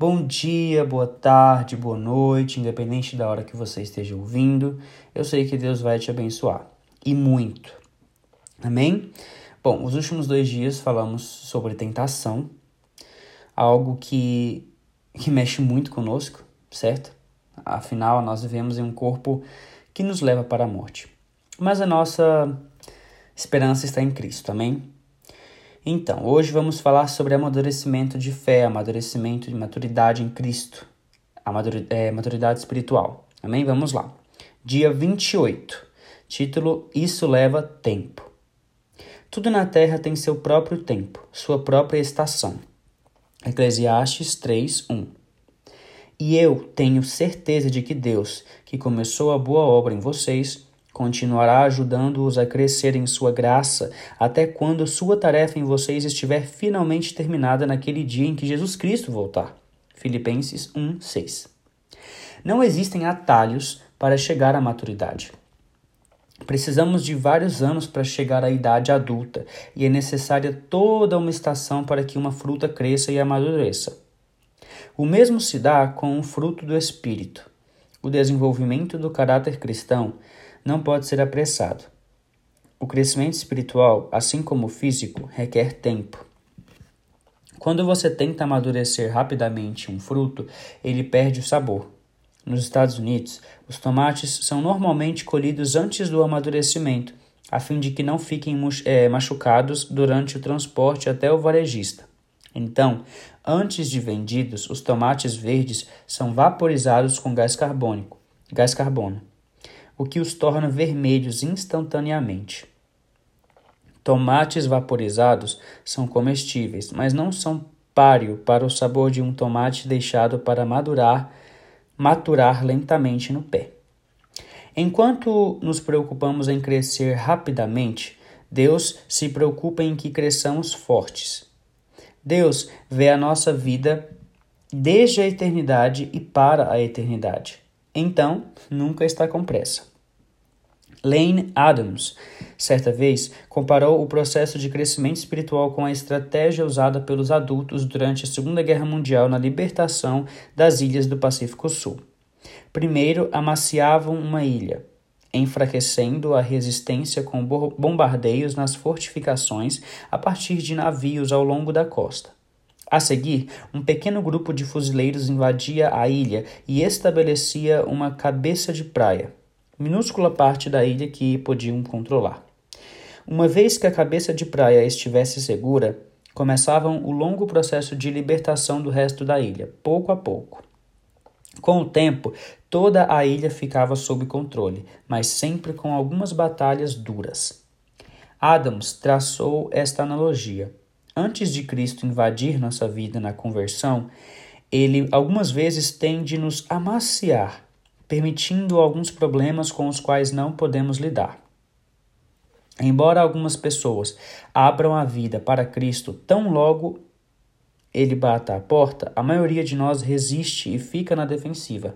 Bom dia, boa tarde, boa noite, independente da hora que você esteja ouvindo, eu sei que Deus vai te abençoar e muito. Amém? Bom, os últimos dois dias falamos sobre tentação, algo que, que mexe muito conosco, certo? Afinal, nós vivemos em um corpo que nos leva para a morte. Mas a nossa esperança está em Cristo, amém? Então, hoje vamos falar sobre amadurecimento de fé, amadurecimento de maturidade em Cristo, a é, maturidade espiritual. Amém? Vamos lá. Dia 28. Título: Isso leva tempo. Tudo na terra tem seu próprio tempo, sua própria estação. Eclesiastes 3, 1. E eu tenho certeza de que Deus, que começou a boa obra em vocês, continuará ajudando-os a crescer em sua graça, até quando sua tarefa em vocês estiver finalmente terminada naquele dia em que Jesus Cristo voltar. Filipenses 1, 6. Não existem atalhos para chegar à maturidade. Precisamos de vários anos para chegar à idade adulta e é necessária toda uma estação para que uma fruta cresça e amadureça. O mesmo se dá com o fruto do Espírito. O desenvolvimento do caráter cristão não pode ser apressado. O crescimento espiritual, assim como o físico, requer tempo. Quando você tenta amadurecer rapidamente um fruto, ele perde o sabor. Nos Estados Unidos, os tomates são normalmente colhidos antes do amadurecimento, a fim de que não fiquem é, machucados durante o transporte até o varejista. Então, antes de vendidos, os tomates verdes são vaporizados com gás carbônico, gás carbono o que os torna vermelhos instantaneamente. Tomates vaporizados são comestíveis, mas não são páreo para o sabor de um tomate deixado para madurar, maturar lentamente no pé. Enquanto nos preocupamos em crescer rapidamente, Deus se preocupa em que cresçamos fortes. Deus vê a nossa vida desde a eternidade e para a eternidade. Então, nunca está com pressa. Lane Adams, certa vez, comparou o processo de crescimento espiritual com a estratégia usada pelos adultos durante a Segunda Guerra Mundial na libertação das ilhas do Pacífico Sul. Primeiro, amaciavam uma ilha, enfraquecendo a resistência com bombardeios nas fortificações a partir de navios ao longo da costa. A seguir, um pequeno grupo de fuzileiros invadia a ilha e estabelecia uma cabeça de praia, minúscula parte da ilha que podiam controlar. Uma vez que a cabeça de praia estivesse segura, começavam o longo processo de libertação do resto da ilha, pouco a pouco. Com o tempo, toda a ilha ficava sob controle, mas sempre com algumas batalhas duras. Adams traçou esta analogia. Antes de Cristo invadir nossa vida na conversão, ele algumas vezes tem de nos amaciar permitindo alguns problemas com os quais não podemos lidar. Embora algumas pessoas abram a vida para Cristo tão logo ele bata a porta, a maioria de nós resiste e fica na defensiva.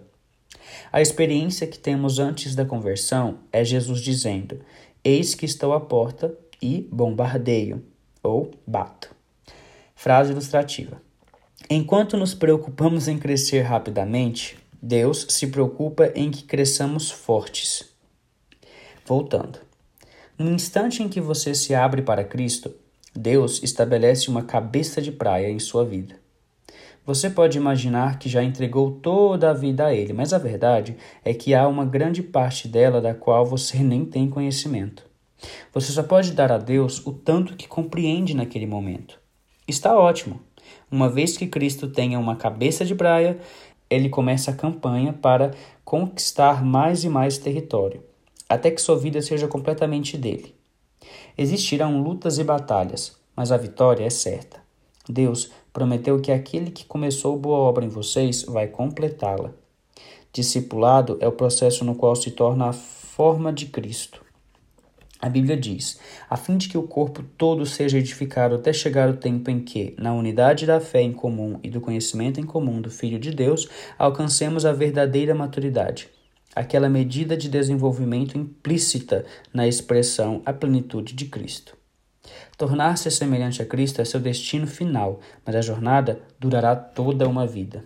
A experiência que temos antes da conversão é Jesus dizendo: Eis que estou à porta e bombardeio, ou bato. Frase ilustrativa. Enquanto nos preocupamos em crescer rapidamente, Deus se preocupa em que cresçamos fortes. Voltando. No instante em que você se abre para Cristo, Deus estabelece uma cabeça de praia em sua vida. Você pode imaginar que já entregou toda a vida a Ele, mas a verdade é que há uma grande parte dela da qual você nem tem conhecimento. Você só pode dar a Deus o tanto que compreende naquele momento. Está ótimo. Uma vez que Cristo tenha uma cabeça de praia, ele começa a campanha para conquistar mais e mais território, até que sua vida seja completamente dele. Existirão lutas e batalhas, mas a vitória é certa. Deus prometeu que aquele que começou boa obra em vocês vai completá-la. Discipulado é o processo no qual se torna a forma de Cristo. A Bíblia diz: a fim de que o corpo todo seja edificado até chegar o tempo em que, na unidade da fé em comum e do conhecimento em comum do Filho de Deus, alcancemos a verdadeira maturidade, aquela medida de desenvolvimento implícita na expressão a plenitude de Cristo. Tornar-se semelhante a Cristo é seu destino final, mas a jornada durará toda uma vida.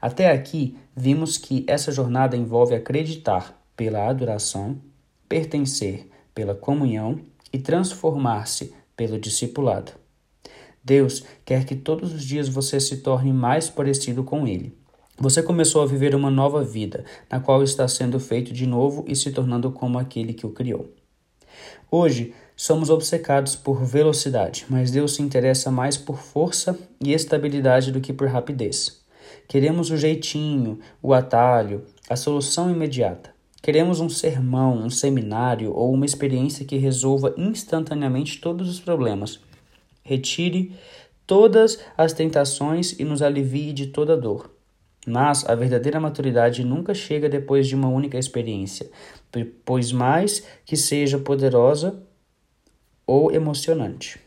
Até aqui, vimos que essa jornada envolve acreditar pela adoração, pertencer pela comunhão e transformar-se pelo discipulado. Deus quer que todos os dias você se torne mais parecido com Ele. Você começou a viver uma nova vida, na qual está sendo feito de novo e se tornando como aquele que o criou. Hoje, somos obcecados por velocidade, mas Deus se interessa mais por força e estabilidade do que por rapidez. Queremos o jeitinho, o atalho, a solução imediata. Queremos um sermão, um seminário ou uma experiência que resolva instantaneamente todos os problemas, retire todas as tentações e nos alivie de toda dor. Mas a verdadeira maturidade nunca chega depois de uma única experiência, pois mais que seja poderosa ou emocionante.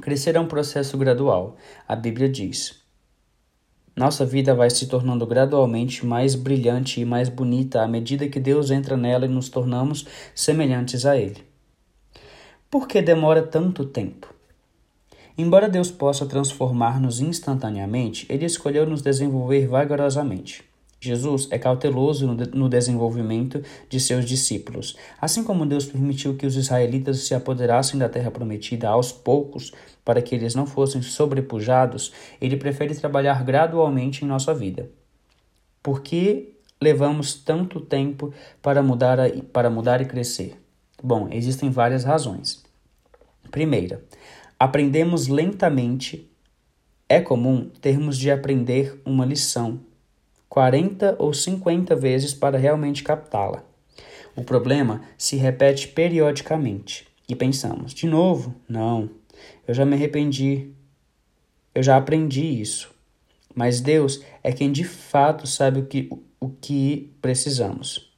Crescer é um processo gradual. A Bíblia diz: Nossa vida vai se tornando gradualmente mais brilhante e mais bonita à medida que Deus entra nela e nos tornamos semelhantes a Ele. Por que demora tanto tempo? Embora Deus possa transformar-nos instantaneamente, Ele escolheu nos desenvolver vagarosamente. Jesus é cauteloso no desenvolvimento de seus discípulos. Assim como Deus permitiu que os israelitas se apoderassem da terra prometida aos poucos, para que eles não fossem sobrepujados, Ele prefere trabalhar gradualmente em nossa vida. Por que levamos tanto tempo para mudar, para mudar e crescer? Bom, existem várias razões. Primeira, aprendemos lentamente. É comum termos de aprender uma lição 40 ou 50 vezes para realmente captá-la. O problema se repete periodicamente e pensamos: de novo? Não, eu já me arrependi. Eu já aprendi isso. Mas Deus é quem de fato sabe o que, o que precisamos.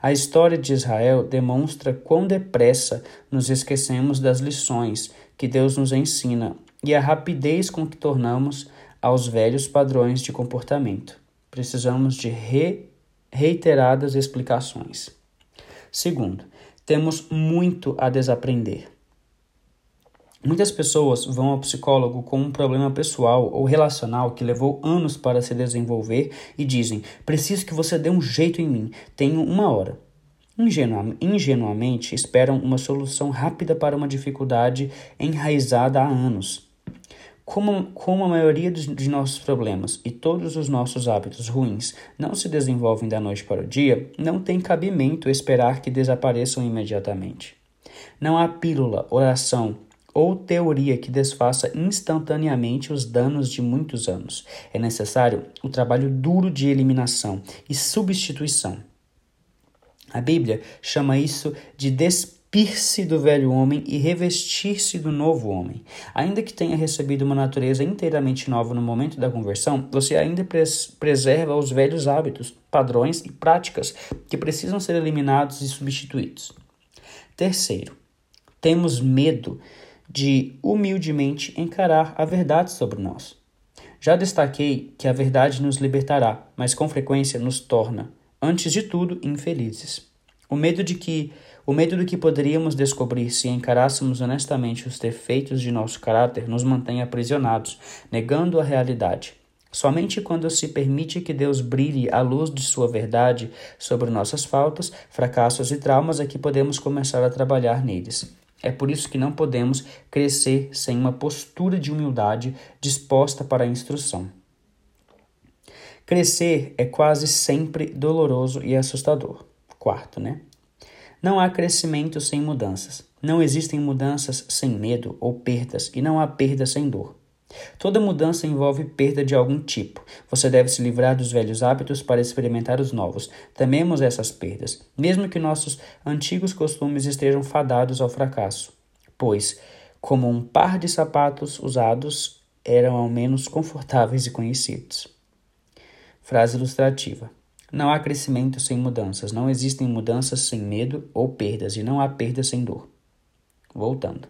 A história de Israel demonstra quão depressa nos esquecemos das lições que Deus nos ensina e a rapidez com que tornamos aos velhos padrões de comportamento. Precisamos de re reiteradas explicações. Segundo, temos muito a desaprender. Muitas pessoas vão ao psicólogo com um problema pessoal ou relacional que levou anos para se desenvolver e dizem: preciso que você dê um jeito em mim, tenho uma hora. ingenuamente esperam uma solução rápida para uma dificuldade enraizada há anos. Como, como a maioria de, de nossos problemas e todos os nossos hábitos ruins não se desenvolvem da noite para o dia, não tem cabimento esperar que desapareçam imediatamente. Não há pílula, oração, ou teoria que desfaça instantaneamente os danos de muitos anos. É necessário o trabalho duro de eliminação e substituição. A Bíblia chama isso de despir-se do velho homem e revestir-se do novo homem. Ainda que tenha recebido uma natureza inteiramente nova no momento da conversão, você ainda pres preserva os velhos hábitos, padrões e práticas que precisam ser eliminados e substituídos. Terceiro, temos medo de humildemente encarar a verdade sobre nós. Já destaquei que a verdade nos libertará, mas com frequência nos torna, antes de tudo, infelizes. O medo de que o medo do que poderíamos descobrir se encarássemos honestamente os defeitos de nosso caráter nos mantém aprisionados, negando a realidade. Somente quando se permite que Deus brilhe a luz de sua verdade sobre nossas faltas, fracassos e traumas é que podemos começar a trabalhar neles. É por isso que não podemos crescer sem uma postura de humildade disposta para a instrução. Crescer é quase sempre doloroso e assustador. Quarto, né? Não há crescimento sem mudanças. Não existem mudanças sem medo ou perdas, e não há perda sem dor. Toda mudança envolve perda de algum tipo. Você deve se livrar dos velhos hábitos para experimentar os novos. Tememos essas perdas, mesmo que nossos antigos costumes estejam fadados ao fracasso, pois, como um par de sapatos usados, eram ao menos confortáveis e conhecidos. Frase ilustrativa. Não há crescimento sem mudanças, não existem mudanças sem medo ou perdas, e não há perda sem dor. Voltando.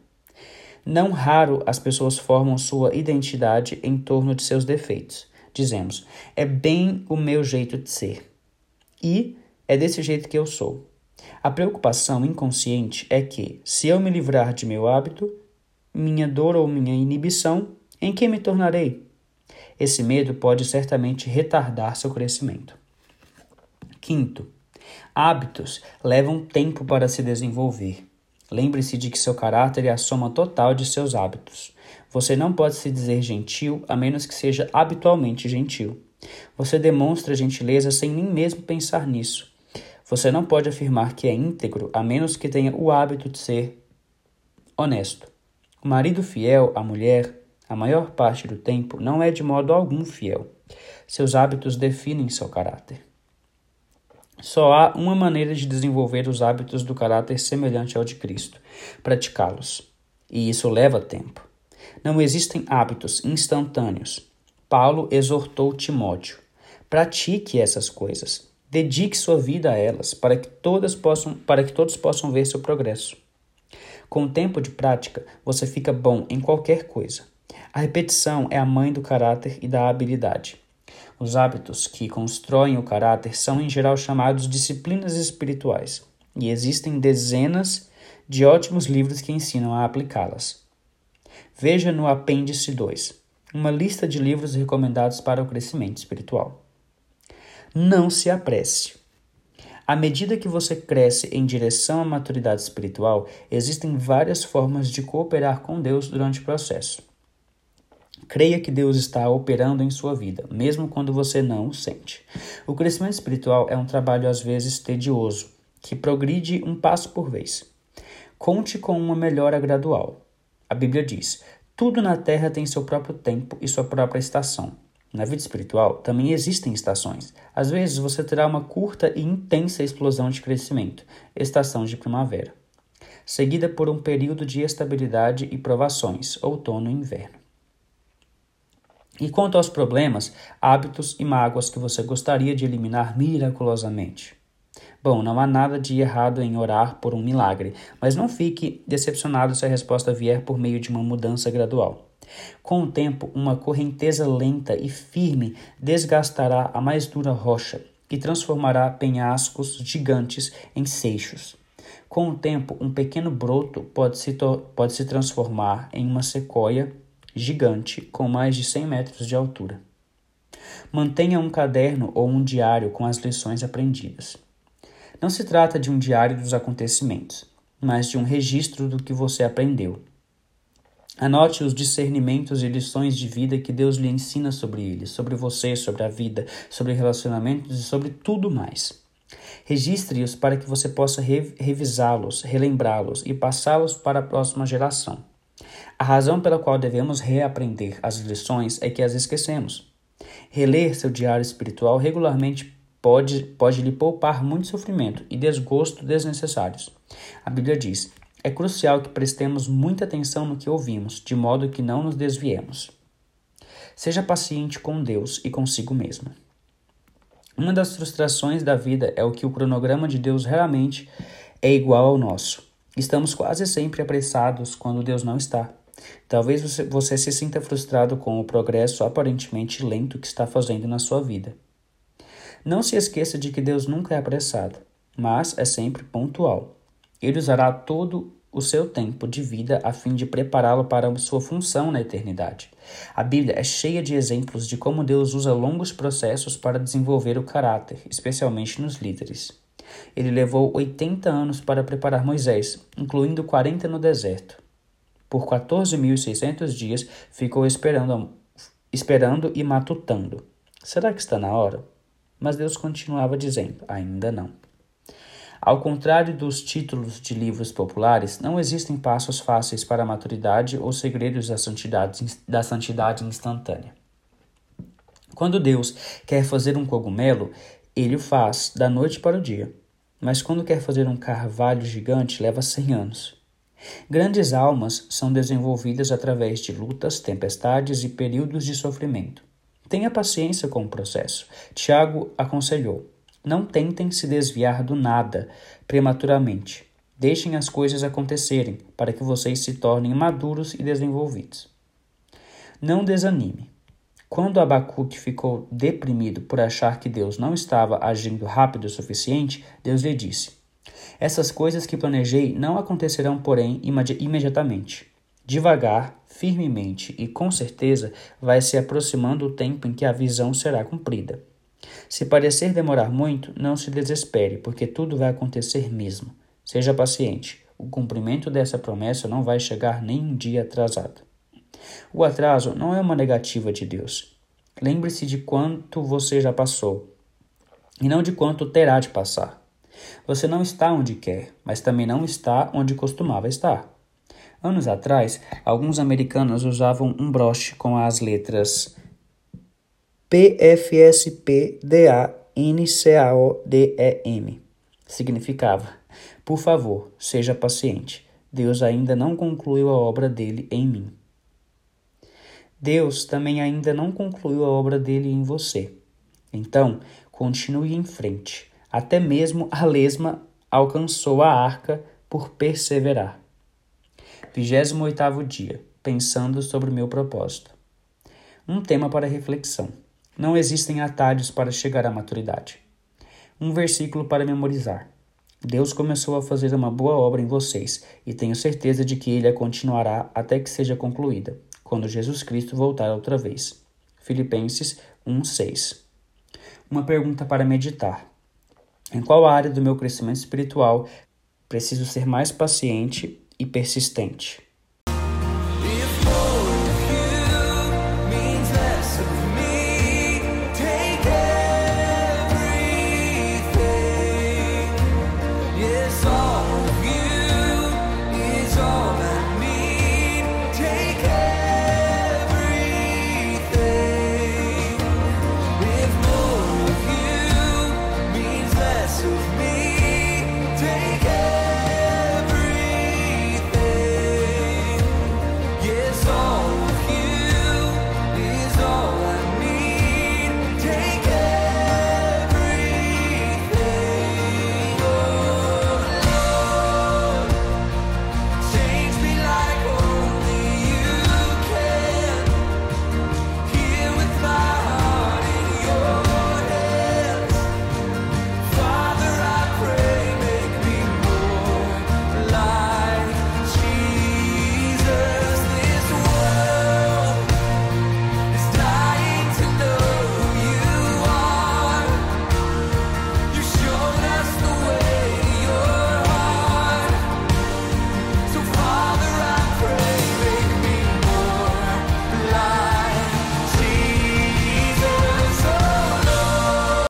Não raro as pessoas formam sua identidade em torno de seus defeitos. Dizemos, é bem o meu jeito de ser. E é desse jeito que eu sou. A preocupação inconsciente é que, se eu me livrar de meu hábito, minha dor ou minha inibição, em que me tornarei? Esse medo pode certamente retardar seu crescimento. Quinto, hábitos levam tempo para se desenvolver. Lembre-se de que seu caráter é a soma total de seus hábitos. Você não pode se dizer gentil a menos que seja habitualmente gentil. Você demonstra gentileza sem nem mesmo pensar nisso. Você não pode afirmar que é íntegro a menos que tenha o hábito de ser honesto. O marido fiel à mulher, a maior parte do tempo, não é de modo algum fiel. Seus hábitos definem seu caráter. Só há uma maneira de desenvolver os hábitos do caráter semelhante ao de Cristo: praticá-los. E isso leva tempo. Não existem hábitos instantâneos. Paulo exortou Timóteo: pratique essas coisas. Dedique sua vida a elas, para que, todas possam, para que todos possam ver seu progresso. Com o tempo de prática, você fica bom em qualquer coisa. A repetição é a mãe do caráter e da habilidade. Os hábitos que constroem o caráter são em geral chamados disciplinas espirituais, e existem dezenas de ótimos livros que ensinam a aplicá-las. Veja no apêndice 2, uma lista de livros recomendados para o crescimento espiritual. Não se apresse. À medida que você cresce em direção à maturidade espiritual, existem várias formas de cooperar com Deus durante o processo. Creia que Deus está operando em sua vida, mesmo quando você não o sente. O crescimento espiritual é um trabalho às vezes tedioso, que progride um passo por vez. Conte com uma melhora gradual. A Bíblia diz: tudo na terra tem seu próprio tempo e sua própria estação. Na vida espiritual também existem estações. Às vezes você terá uma curta e intensa explosão de crescimento, estação de primavera, seguida por um período de estabilidade e provações, outono e inverno. E quanto aos problemas, hábitos e mágoas que você gostaria de eliminar miraculosamente? Bom, não há nada de errado em orar por um milagre, mas não fique decepcionado se a resposta vier por meio de uma mudança gradual. Com o tempo, uma correnteza lenta e firme desgastará a mais dura rocha e transformará penhascos gigantes em seixos. Com o tempo, um pequeno broto pode se, pode se transformar em uma sequoia gigante com mais de 100 metros de altura. Mantenha um caderno ou um diário com as lições aprendidas. Não se trata de um diário dos acontecimentos, mas de um registro do que você aprendeu. Anote os discernimentos e lições de vida que Deus lhe ensina sobre eles, sobre você, sobre a vida, sobre relacionamentos e sobre tudo mais. Registre-os para que você possa revisá-los, relembrá-los e passá-los para a próxima geração. A razão pela qual devemos reaprender as lições é que as esquecemos. Reler seu diário espiritual regularmente pode, pode lhe poupar muito sofrimento e desgosto desnecessários. A Bíblia diz: é crucial que prestemos muita atenção no que ouvimos, de modo que não nos desviemos. Seja paciente com Deus e consigo mesmo. Uma das frustrações da vida é o que o cronograma de Deus realmente é igual ao nosso. Estamos quase sempre apressados quando Deus não está. Talvez você, você se sinta frustrado com o progresso aparentemente lento que está fazendo na sua vida. Não se esqueça de que Deus nunca é apressado, mas é sempre pontual. Ele usará todo o seu tempo de vida a fim de prepará-lo para sua função na eternidade. A Bíblia é cheia de exemplos de como Deus usa longos processos para desenvolver o caráter, especialmente nos líderes. Ele levou 80 anos para preparar Moisés, incluindo 40 no deserto. Por 14.600 dias ficou esperando, esperando e matutando. Será que está na hora? Mas Deus continuava dizendo: ainda não. Ao contrário dos títulos de livros populares, não existem passos fáceis para a maturidade ou segredos da santidade, da santidade instantânea. Quando Deus quer fazer um cogumelo, ele o faz da noite para o dia. Mas quando quer fazer um carvalho gigante, leva cem anos. Grandes almas são desenvolvidas através de lutas, tempestades e períodos de sofrimento. Tenha paciência com o processo. Tiago aconselhou: não tentem se desviar do nada prematuramente. Deixem as coisas acontecerem para que vocês se tornem maduros e desenvolvidos. Não desanime. Quando Abacuque ficou deprimido por achar que Deus não estava agindo rápido o suficiente, Deus lhe disse: essas coisas que planejei não acontecerão, porém, imediatamente. Devagar, firmemente e com certeza vai se aproximando o tempo em que a visão será cumprida. Se parecer demorar muito, não se desespere, porque tudo vai acontecer mesmo. Seja paciente. O cumprimento dessa promessa não vai chegar nem um dia atrasado. O atraso não é uma negativa de Deus. Lembre-se de quanto você já passou e não de quanto terá de passar. Você não está onde quer, mas também não está onde costumava estar. Anos atrás, alguns americanos usavam um broche com as letras PFSPDANCAODEM. Significava: Por favor, seja paciente. Deus ainda não concluiu a obra dele em mim. Deus também ainda não concluiu a obra dele em você. Então, continue em frente. Até mesmo a lesma alcançou a arca por perseverar. 28 dia, pensando sobre o meu propósito. Um tema para reflexão. Não existem atalhos para chegar à maturidade. Um versículo para memorizar. Deus começou a fazer uma boa obra em vocês e tenho certeza de que ele a continuará até que seja concluída, quando Jesus Cristo voltar outra vez. Filipenses 1:6. Uma pergunta para meditar. Em qual área do meu crescimento espiritual preciso ser mais paciente e persistente.